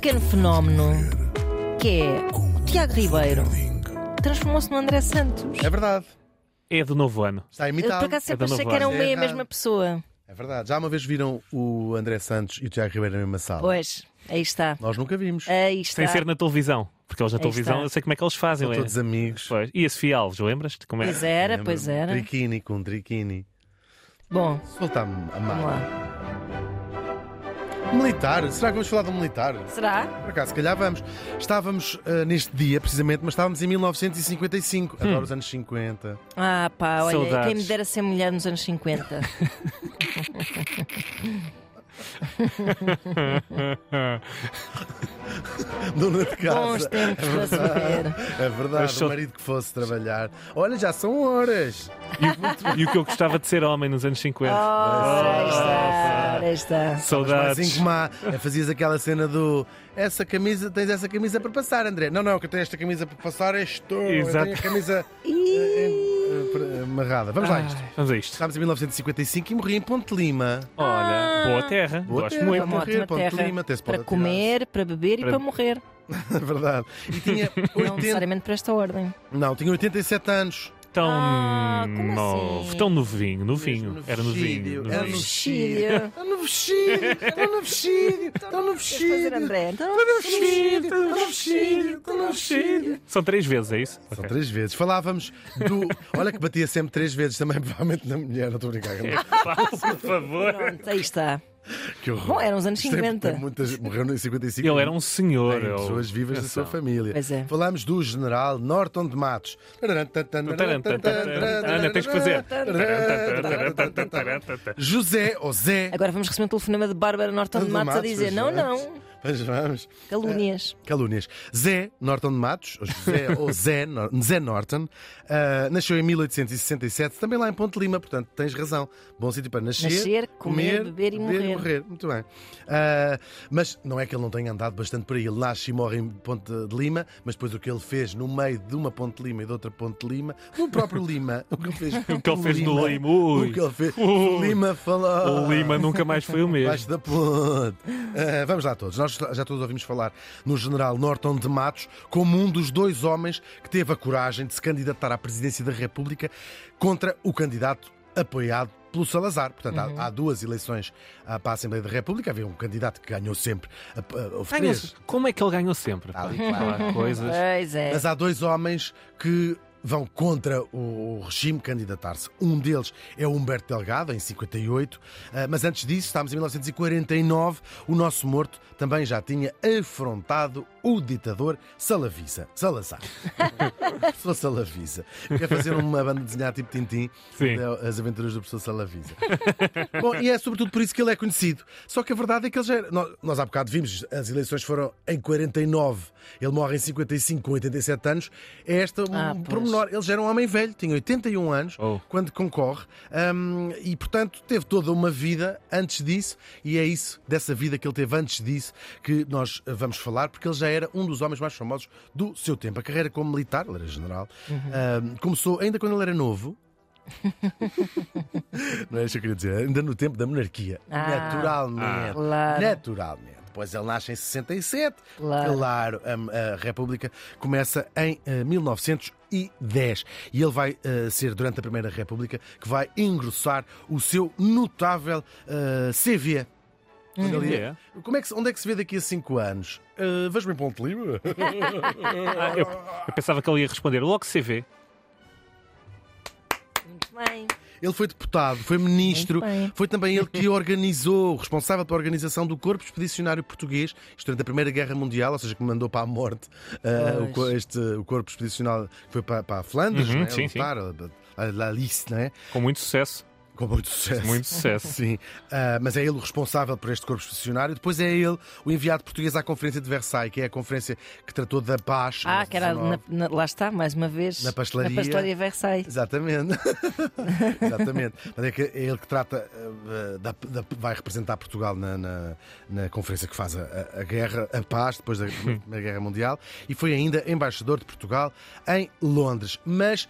pequeno fenómeno que é o Tiago Ribeiro transformou-se no André Santos. É verdade. É do novo ano. Está Eu por imitado. acaso sempre É da achei que Nova eram meio a É mesma pessoa. É verdade. Já uma vez viram o André Santos e o Tiago Ribeiro na mesma sala? Pois, aí está. Nós nunca vimos. Aí está. Sem ser na televisão. Porque eles na Aí televisão está. eu sei como é que eles fazem. São é? todos amigos. Pois. E a Sofia Alves, lembras-te? Como é? Pois era, pois era. Triquini com triquini. Bom, Soltar-me a vamos mão. lá. Militar? Será que vamos falar de um militar? Será? Por acaso, se calhar vamos. Estávamos ah, neste dia, precisamente, mas estávamos em 1955. Adoro os anos 50. Ah, pá, olha, Saudades. quem me dera ser mulher nos anos 50. Dona de casa. Bons tempos para se ver. É verdade, Eu sou- o marido que fosse trabalhar. Olha, já são horas. E o que eu gostava de ser homem nos anos 50. Ora, aí está, aí está. Saudades. assim como há, eh, fazias aquela cena do essa camisa, tens essa camisa para passar, André. Não, não, que eu tenho esta camisa para passar, és tu. Eu Exato. tenho a camisa amarrada. Vamos lá, a isto. Ai, Vamos a isto. Estávamos em 1955 e morri em Ponte Lima. Olha, boa terra. Boa Gosto terra. muito. Uma morrer, ótima Ponte terra Lima, até se pode para atirar. comer, para beber e Para- para morrer. Verdade. E tinha Não 80... necessariamente para esta ordem. Não, tinha 87 anos. Tão Ah, como novo, assim? tão novinho, novinho. Mesmo no Era novinho. era no Vestido. Está no vestido, está no vestido, está no vestido. Está no vestido, está no vestido, está no vestido. São três vezes, é isso? São três vezes. Falávamos do. Olha que batia sempre três vezes também, provavelmente na mulher, não estou a brincar. Pá, por favor. pronto, aí está. Que horror. Bom, eram os anos Isto é- 50. tem Muitas, morreu em 55. Ele era um senhor. Tem ele- pessoas vivas da sua Atenção. família. Pois é. Falámos do general Norton de Matos. Ana, tens que fazer. José ou Zé. Agora vamos receber um telefonema de Bárbara Norton de Matos a dizer: não, não, Mas vamos. calúnias. Calúnias. Zé Norton de Matos, ou José ou Zé, Zé Norton, ah, nasceu em 1867, também lá em Ponte Lima, portanto tens razão. Bom sítio para nascer, Nascer, comer, beber e morrer. Muito bem. Ah, mas não é que ele não tenha andado bastante por aí. Ele nasce e morre em Ponte de Lima, mas depois o que ele fez no meio de uma Ponte de Lima e de outra Ponte de Lima, no próprio Lima, o que ele fez, O que ele fez no Lima, o que ele fez, Ui. Lima falou. O Lima nunca mais foi o mesmo. Baixo da ponte. Vamos lá todos. Nós já todos ouvimos falar no general Norton de Matos como um dos dois homens que teve a coragem de se candidatar à presidência da República contra o candidato apoiado pelo Salazar. Portanto, há- há, duas eleições ah, para a Assembleia da República. Havia um candidato que ganhou sempre. houve Ganhou três. Como é que ele ganhou sempre? Ali, claro. Há coisas. Pois é. Mas há dois homens que vão contra o regime candidatar-se. Um deles é o Humberto Delgado, em 58, ah, mas antes disso, estamos em 1949, o nosso morto também já tinha afrontado o ditador Salavisa. Salazar. professor Salavisa. Quer fazer uma banda desenhada tipo Tintim, Sim. as aventuras do professor Salavisa. Bom, e é sobretudo por isso que ele é conhecido. Só que a verdade é que ele já era... nós, nós há bocado vimos, as eleições foram em 49, ele morre em 55 com 87 anos. É esta um Ah, pormenor. Ele já era um homem velho, tinha 81 anos Oh. quando concorre hum, e, portanto, teve toda uma vida antes disso e é isso, dessa vida que ele teve antes disso, que nós vamos falar, porque ele já era um dos homens mais famosos do seu tempo. A carreira como militar, ele era general, hum, começou ainda quando ele era novo. Não é isso que eu queria dizer, ainda no tempo da monarquia. Ah, naturalmente. claro. Naturalmente. Depois ele nasce em 67. Claro. Claro, a, a República começa em eh, 1910 e ele vai eh, ser, durante a Primeira República, que vai engrossar o seu notável eh, CV. Quando ele- É. Como é que, se- onde é que se vê daqui a 5 anos? Uh, Vejo-me em Ponte Lima? Ah, eu, eu pensava que ele ia responder logo CV. Muito bem. Ele foi deputado, foi ministro, Muito bem. foi também ele que organizou, responsável pela organização do Corpo Expedicionário Português, isto durante a Primeira Guerra Mundial, ou seja, que mandou para a morte uh, o, co- este, o Corpo Expedicionário que foi para, para a Flandres, Uhum, não é? sim, lutar, a, a, a Alice, não é? Com muito sucesso. Com muito sucesso. Muito sucesso. Sim, Ah, mas é ele o responsável por este corpo expedicionário. Depois é ele o enviado português à Conferência de Versailles, que é a conferência que tratou da paz. Ah, que era 1919. na- na- lá está, mais uma vez. Na pastelaria. Na pastelaria Versailles. Exatamente. Exatamente. Mas é, que é ele que trata, eh, da- da- vai representar Portugal na, na, na conferência que faz a, a- a guerra, a paz, depois da Primeira Guerra Mundial, e foi ainda embaixador de Portugal em Londres. Mas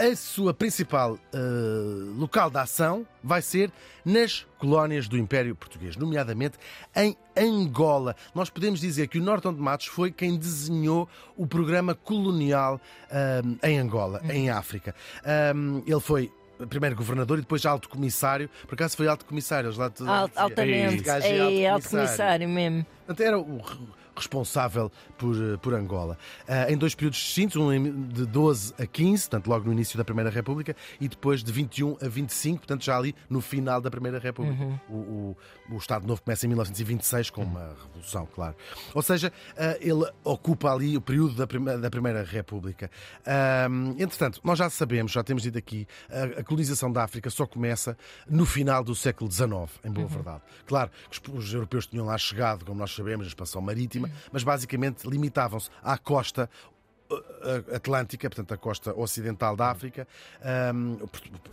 a sua principal uh, local de ação vai ser nas colónias do Império Português, nomeadamente em Angola. Nós podemos dizer que o Norton de Matos foi quem desenhou o programa colonial uh, em Angola, uhum. em África. Um, ele foi primeiro governador e depois alto comissário. Por acaso foi alto comissário. Lá Alt, altamente. É, alto comissário mesmo. Era o responsável por, eh, por Angola. Uh, em dois períodos distintos, um de 12 a 15, portanto, logo no início da Primeira República, e depois de 21 a 25, portanto, já ali no final da Primeira República. Uhum. O, o, o, Estado Novo começa em 1926 com uma revolução, claro. Ou seja, uh, ele ocupa ali o período da, prima, da Primeira República. Uh, entretanto, nós já sabemos, já temos dito aqui, a, a, colonização da África só começa no final do século XIX, em boa uhum. verdade. Claro que os, os europeus tinham lá chegado, como nós sabemos, a expansão marítima, mas basicamente limitavam-se à costa Atlântica, portanto a costa ocidental da África, um,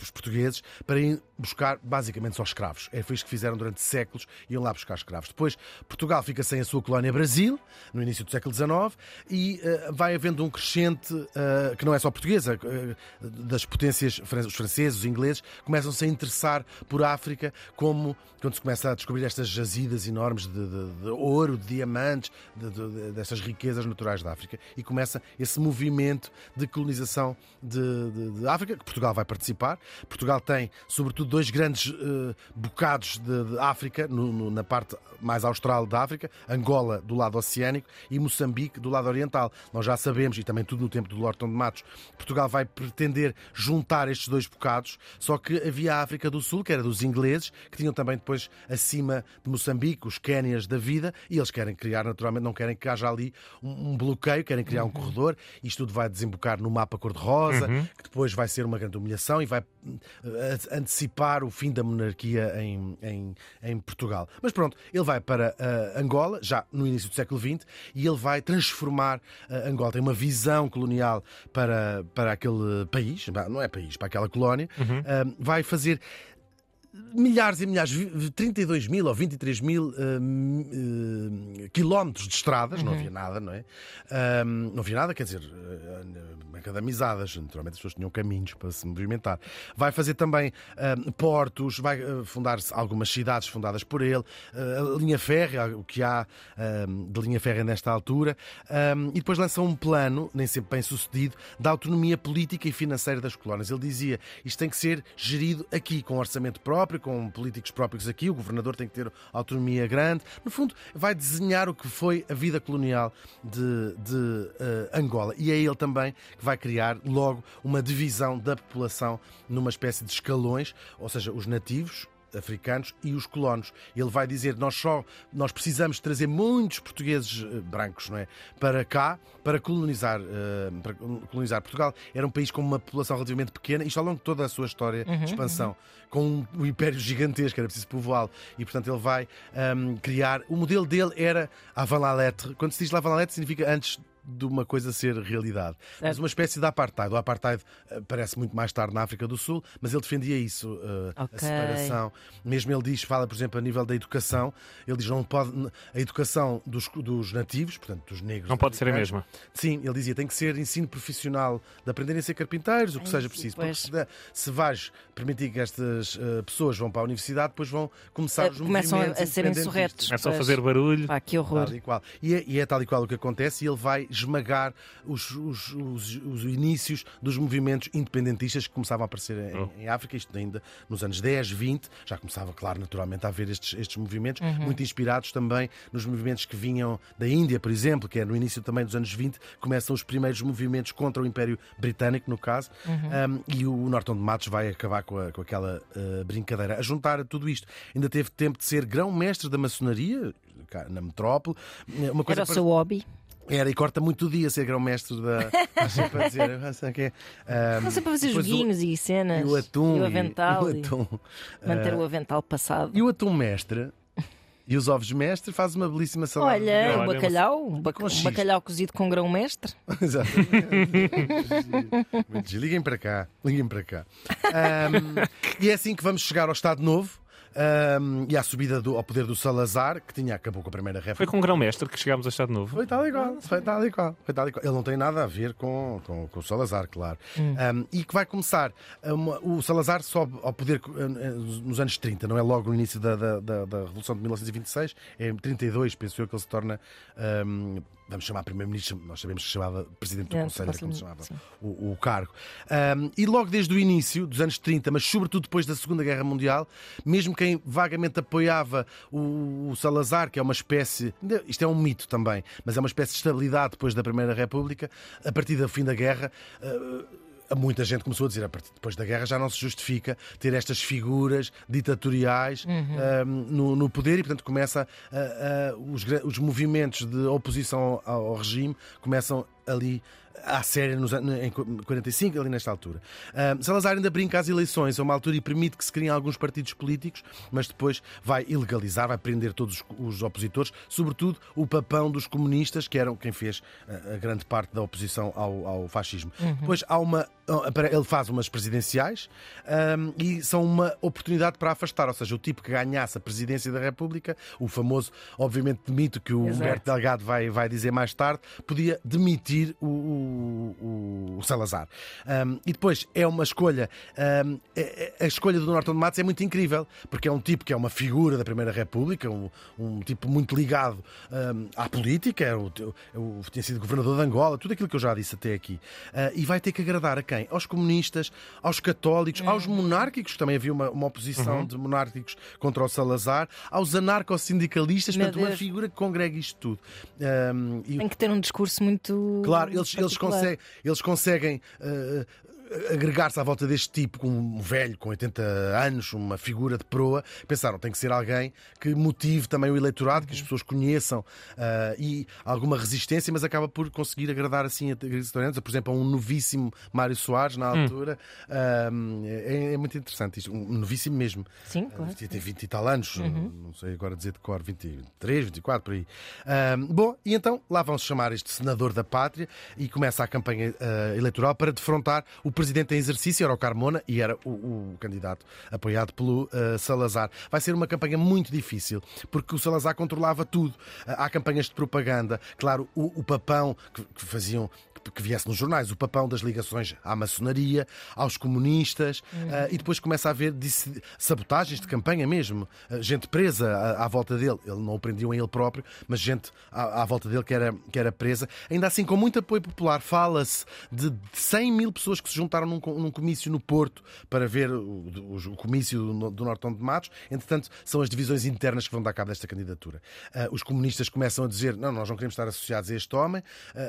os portugueses, para ir buscar basicamente só escravos. É, foi isso que fizeram durante séculos, iam lá buscar escravos. Depois, Portugal fica sem a sua colónia Brasil, no início do século XIX, e uh, vai havendo um crescente, uh, que não é só portuguesa, uh, das potências, os franceses, os ingleses, começam-se a interessar por África, como quando se começa a descobrir estas jazidas enormes de, de, de ouro, de diamantes, de, destas riquezas naturais da África, e começa esse movimento de colonização de, de, de, África, que Portugal vai participar. Portugal tem, sobretudo, dois grandes uh, bocados de, de África, no, no, na parte mais austral da África, Angola do lado oceânico e Moçambique do lado oriental. Nós já sabemos, e também tudo no tempo do Lorton de Matos, Portugal vai pretender juntar estes dois bocados, só que havia a África do Sul, que era dos ingleses, que tinham também depois acima de Moçambique, os Quénias da vida, e eles querem criar, naturalmente, não querem que haja ali um, bloqueio, querem criar um uhum. Isto tudo vai desembocar no mapa cor-de-rosa, uhum. que depois vai ser uma grande humilhação e vai eh, antecipar o fim da monarquia em, em, em Portugal. Mas pronto, ele vai para uh, Angola, já no início do século XX, e ele vai transformar uh, Angola. Tem uma visão colonial para, para aquele país, não é país, para aquela colónia, uhum. uh, vai fazer milhares e milhares, 32 mil ou 23 mil uh, uh, quilómetros de estradas, uhum. não havia nada, não é? Uh, não havia nada, quer dizer, uh, naturalmente as pessoas tinham caminhos para se movimentar. Vai fazer também portos, vai fundar algumas cidades fundadas por ele, a linha férrea, o que há de linha férrea nesta altura, e depois lança um plano, nem sempre bem sucedido, da autonomia política e financeira das colónias. Ele dizia isto tem que ser gerido aqui, com orçamento próprio com políticos próprios aqui, o governador tem que ter autonomia grande. No fundo, vai desenhar o que foi a vida colonial de, de uh, Angola. E é ele também que vai criar logo uma divisão da população numa espécie de escalões, ou seja, os nativos, africanos e os colonos. Ele vai dizer nós só nós precisamos trazer muitos portugueses eh, brancos, não é, para cá para colonizar uh, para colonizar Portugal. Era um país com uma população relativamente pequena, isto ao longo de toda a sua história uhum, de expansão, uhum. com um, um, império gigantesco, era preciso povoá-lo e portanto ele vai um, ehm, criar. O modelo dele era avant la lettre. Quando se diz avant la lettre significa antes de uma coisa ser realidade. Certo. Mas uma espécie de apartheid. O apartheid uh, parece muito mais tarde na África do Sul, mas ele defendia isso, uh, okay. a separação. Mesmo ele diz, fala, por exemplo, a nível da educação, ele diz não pode a educação dos, dos nativos, portanto, dos negros. Não pode ser a mesma. Sim, ele dizia tem que ser ensino profissional de aprenderem a ser carpinteiros, o que seja preciso. Porque se, se vais permitir que estas uh, pessoas vão para a universidade, depois vão começar os Começam movimentos a, a serem insurretos. É só fazer barulho. Pá, que horror. Tal e, qual. E, é, e é tal e qual o que acontece e ele vai esmagar os, os, os, os inícios dos movimentos independentistas que começavam a aparecer em, oh. em, África, isto ainda nos anos 10, 20, já começava, claro, naturalmente, a haver estes, estes movimentos, uhum. muito inspirados também nos movimentos que vinham da Índia, por exemplo, que é no início também dos anos 20, começam os primeiros movimentos contra o Império Britânico, no caso, uhum. um, e o Norton de Matos vai acabar com, a, com aquela uh, brincadeira. A juntar a tudo isto, ainda teve tempo de ser grão-mestre da maçonaria, na metrópole. Uma coisa Era o seu hobby? Era, e corta muito o dia ser grão-mestre da. Acho para dizer. que um, sempre a fazer joguinhos o, e cenas. E o atum. E o avental. E, e o atum. Manter uh, o avental passado. E o atum mestre. E os ovos mestre faz uma belíssima salada. Olha, um bacalhau, um, bac um bacalhau cozido com grão mestre. Exatamente. Liguem para cá, liguem para cá. Um, e é assim que vamos chegar ao Estado Novo. Um, e à subida do, ao poder do Salazar, que tinha acabou com a Primeira República. Foi com o grão-mestre que chegámos a Estado Novo. Foi tal e qual, foi tal e qual, foi tal e qual. Ele não tem nada a ver com, com, com o Salazar, claro. Um, e que vai começar. Uma, o Salazar sobe ao poder eh, nos anos 30, não é logo no início da, da, da, da Revolução de 1926, é em 32, penso eu, que ele se torna. Um, vamos chamar primeiro-ministro, nós sabemos que se chamava presidente do É, Conselho, posso- como se chamava o, o cargo. Um, e logo desde o início dos anos 30, mas sobretudo depois da Segunda Guerra Mundial, mesmo quem vagamente apoiava o, o Salazar, que é uma espécie, isto é um mito também, mas é uma espécie de estabilidade depois da Primeira República, a partir do fim da guerra. uh, Muita gente começou a dizer, a partir depois da guerra já não se justifica ter estas figuras ditatoriais um, no, no poder e, portanto, começa os, os movimentos de oposição ao, ao regime começam ali à séria nos, em 45, ali nesta altura. Um, Salazar ainda brinca às eleições a uma altura e permite que se criem alguns partidos políticos, mas depois vai ilegalizar, vai prender todos os, os opositores, sobretudo o papão dos comunistas, que eram quem fez a, a grande parte da oposição ao, ao fascismo. Depois há uma. Ele faz umas presidenciais um, e são uma oportunidade para afastar, ou seja, o tipo que ganhasse a presidência da República, o famoso, obviamente, mito que o Exato. Humberto Delgado vai, vai dizer mais tarde, podia demitir o, o- o Salazar. Um, e depois é uma escolha. um, é- é- a escolha do Norton de Matos é muito incrível, porque é um tipo que é uma figura da Primeira República, um, um tipo muito ligado à política, é o, é o- tinha sido governador de Angola, tudo aquilo que eu já disse até aqui. Uh, e vai ter que agradar a quem? Aos comunistas, aos católicos, aos monárquicos, também havia uma, uma oposição de monárquicos contra o Salazar, aos anarcossindicalistas, portanto, uma figura que congrega isto tudo. Um, e Tem que ter um discurso muito. Claro, eles, eles, conseguem, eles conseguem eh, agregar-se à volta deste tipo, com um velho com 80 anos, uma figura de proa. Pensaram, tem que ser alguém que motive também o eleitorado, que as pessoas conheçam eh, e alguma resistência, mas acaba por conseguir agradar assim a eleitorantes. Por exemplo, a um novíssimo Mário Soares, na altura. Um, é, é muito interessante isto, um novíssimo mesmo. Sim, claro. Devia ter 20 e tal anos, não sei agora dizer de cor, 23, 24, por aí. Bom, e então lá vão-se chamar este senador da pátria e começa a campanha ah, eleitoral para defrontar o presidente em exercício, era o Carmona e era o, o candidato apoiado pelo ah, Salazar. Vai ser uma campanha muito difícil, porque o Salazar controlava tudo. Ah, há campanhas de propaganda, claro, o, o papão que, que faziam que viesse nos jornais, o papão das ligações à maçonaria, aos comunistas, ah, e depois começa a haver disse- sabotagens de campanha mesmo, Ah, gente presa à, à volta dele. Ele não o prendiam a ele próprio, mas gente à, à volta dele que era, que era presa. Ainda assim, com muito apoio popular, fala-se de 100 mil pessoas que se juntaram num, num comício no Porto para ver o, o- o comício do, do Nortão de Matos. Entretanto, são as divisões internas que vão dar cabo desta candidatura. Ah, os comunistas começam a dizer: não, nós não queremos estar associados a este homem,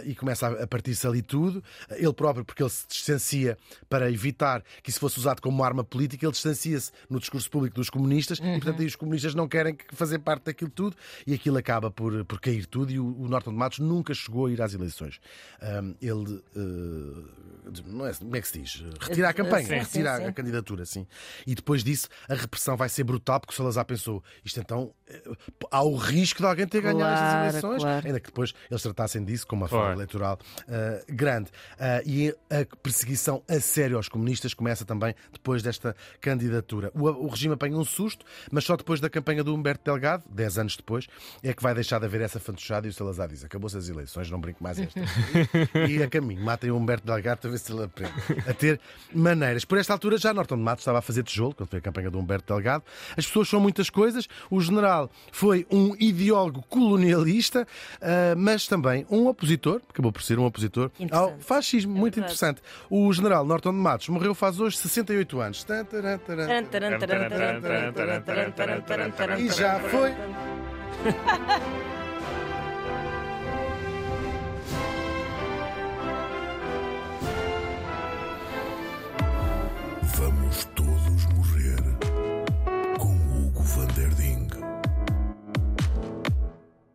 e começa a, a partir-se ali tudo. Ele próprio, porque ele se distancia para evitar que isso fosse usado como arma política, ele distancia-se no discurso público dos comunistas, e portanto aí os comunistas não querem que- fazer parte daquilo tudo, e aquilo acaba por, por cair tudo. E o, o Norton de Matos nunca chegou a ir às eleições. Ahm, ele, ah, não é, como é que se diz? Retira a campanha, Sim, sim, retira sim. a candidatura, sim. E depois disso, a repressão vai ser brutal, porque o Salazar pensou: isto então, eh, há o risco de alguém ter ganhado estas Claro, eleições, claro. ainda que depois eles tratassem disso como uma Claro. forma eleitoral eh, grande. Ah, e a perseguição a sério aos comunistas começa também depois desta candidatura. O, o regime apanha um susto, mas só depois da campanha do Humberto Delgado, 10 anos depois, é que vai deixar de haver essa fantochada e o Salazar diz: acabou-se as eleições, não brinco mais esta. e a caminho, matem o Humberto Delgado para ver se ele aprende a ter maneiras. Por esta altura, já Norton de Matos estava a fazer tijolo, quando foi a campanha do Humberto Delgado. As pessoas são muitas coisas. O general foi um ideólogo colonialista, ah, mas também um opositor, acabou por ser um opositor opositor ao fascismo. É muito interessante. O general Norton de Matos morreu faz hoje 68 anos. E já foi.